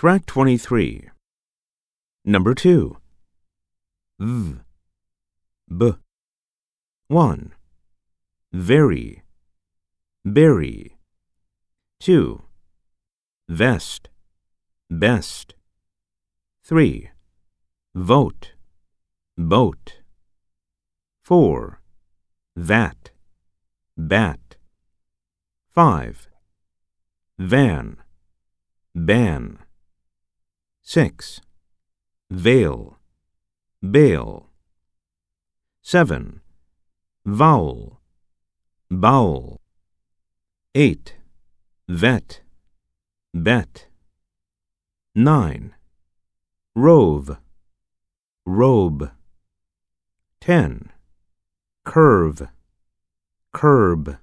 Track 23. Number 2. V. B. 1. Very. Berry. 2. Vest. Best. 3. Vote. Boat. 4. That. Bat. 5. Van. Ban. 6. Veil. Bail. 7. Vowel. Bowel. 8. Vet. Bet. 9. Rove. Robe. 10. Curve. Curb.